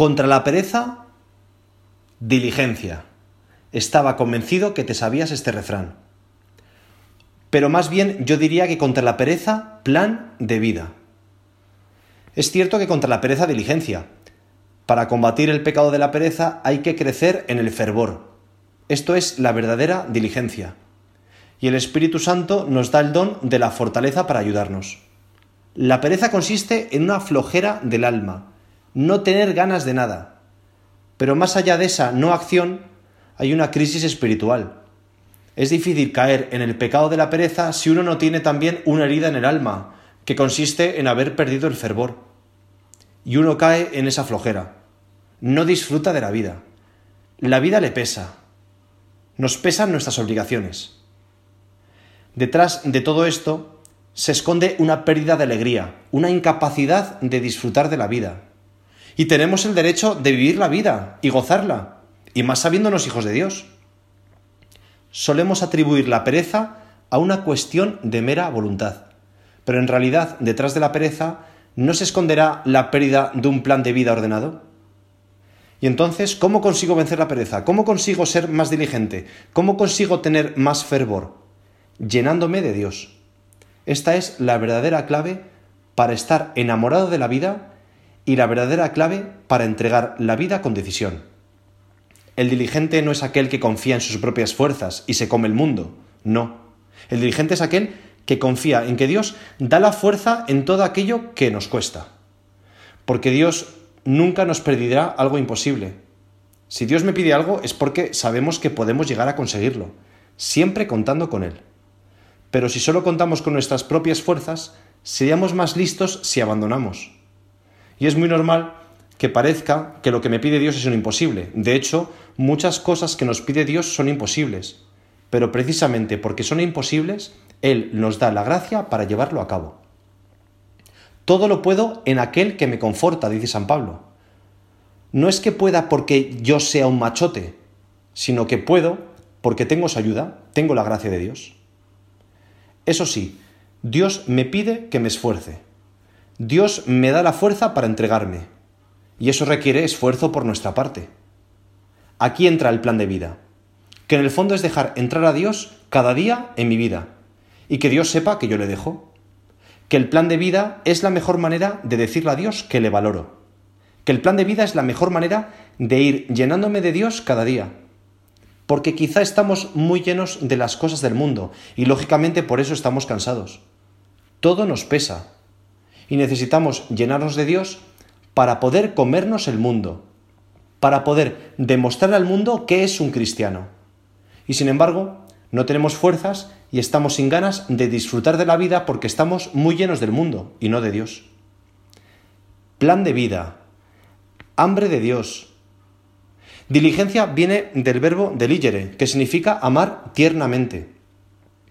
Contra la pereza, diligencia. Estaba convencido que te sabías este refrán. Pero más bien yo diría que contra la pereza, plan de vida. Es cierto que contra la pereza, diligencia. Para combatir el pecado de la pereza hay que crecer en el fervor. Esto es la verdadera diligencia. Y el Espíritu Santo nos da el don de la fortaleza para ayudarnos. La pereza consiste en una flojera del alma, no tener ganas de nada. Pero más allá de esa no acción, hay una crisis espiritual. Es difícil caer en el pecado de la pereza si uno no tiene también una herida en el alma, que consiste en haber perdido el fervor. Y uno cae en esa flojera. No disfruta de la vida. La vida le pesa. Nos pesan nuestras obligaciones. Detrás de todo esto se esconde una pérdida de alegría, una incapacidad de disfrutar de la vida. Y tenemos el derecho de vivir la vida y gozarla, y más sabiéndonos hijos de Dios. Solemos atribuir la pereza a una cuestión de mera voluntad, pero en realidad detrás de la pereza no se esconderá la pérdida de un plan de vida ordenado. Y entonces, ¿cómo consigo vencer la pereza? ¿Cómo consigo ser más diligente? ¿Cómo consigo tener más fervor? Llenándome de Dios. Esta es la verdadera clave para estar enamorado de la vida y la verdadera clave para entregar la vida con decisión. El diligente no es aquel que confía en sus propias fuerzas y se come el mundo, no. El diligente es aquel que confía en que Dios da la fuerza en todo aquello que nos cuesta. Porque Dios nunca nos pedirá algo imposible. Si Dios me pide algo es porque sabemos que podemos llegar a conseguirlo, siempre contando con Él. Pero si solo contamos con nuestras propias fuerzas, seríamos más listos si abandonamos. Y es muy normal que parezca que lo que me pide Dios es un imposible. De hecho, muchas cosas que nos pide Dios son imposibles. Pero precisamente porque son imposibles, Él nos da la gracia para llevarlo a cabo. Todo lo puedo en aquel que me conforta, dice San Pablo. No es que pueda porque yo sea un machote, sino que puedo porque tengo su ayuda, tengo la gracia de Dios. Eso sí, Dios me pide que me esfuerce. Dios me da la fuerza para entregarme. Y eso requiere esfuerzo por nuestra parte. Aquí entra el plan de vida, que en el fondo es dejar entrar a Dios cada día en mi vida y que Dios sepa que yo le dejo. Que el plan de vida es la mejor manera de decirle a Dios que le valoro. Que el plan de vida es la mejor manera de ir llenándome de Dios cada día. Porque quizá estamos muy llenos de las cosas del mundo y lógicamente por eso estamos cansados. Todo nos pesa y necesitamos llenarnos de Dios para poder comernos el mundo, para poder demostrar al mundo que es un cristiano. Y sin embargo, no tenemos fuerzas y estamos sin ganas de disfrutar de la vida porque estamos muy llenos del mundo y no de Dios. Plan de vida, hambre de Dios. Diligencia viene del verbo deligere, que significa amar tiernamente.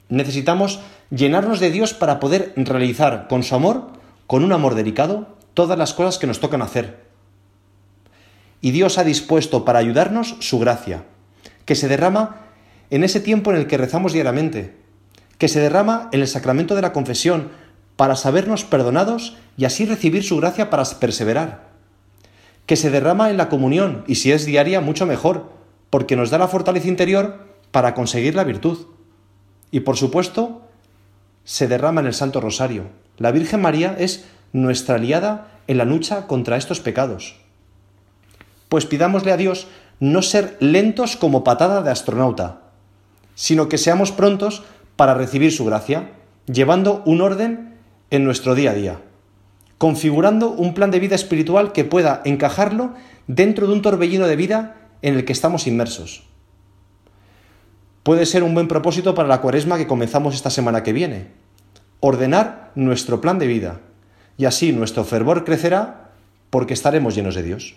Necesitamos llenarnos de Dios para poder realizar con su amor, con un amor delicado, todas las cosas que nos tocan hacer. Y Dios ha dispuesto para ayudarnos su gracia, que se derrama en ese tiempo en el que rezamos diariamente, que se derrama en el sacramento de la confesión para sabernos perdonados y así recibir su gracia para perseverar, que se derrama en la comunión y si es diaria mucho mejor, porque nos da la fortaleza interior para conseguir la virtud. Y por supuesto, se derrama en el Santo Rosario. La Virgen María es nuestra aliada en la lucha contra estos pecados. Pues pidámosle a Dios no ser lentos como patada de astronauta, sino que seamos prontos para recibir su gracia, llevando un orden en nuestro día a día, configurando un plan de vida espiritual que pueda encajarlo dentro de un torbellino de vida en el que estamos inmersos. Puede ser un buen propósito para la cuaresma que comenzamos esta semana que viene, ordenar nuestro plan de vida, y así nuestro fervor crecerá porque estaremos llenos de Dios.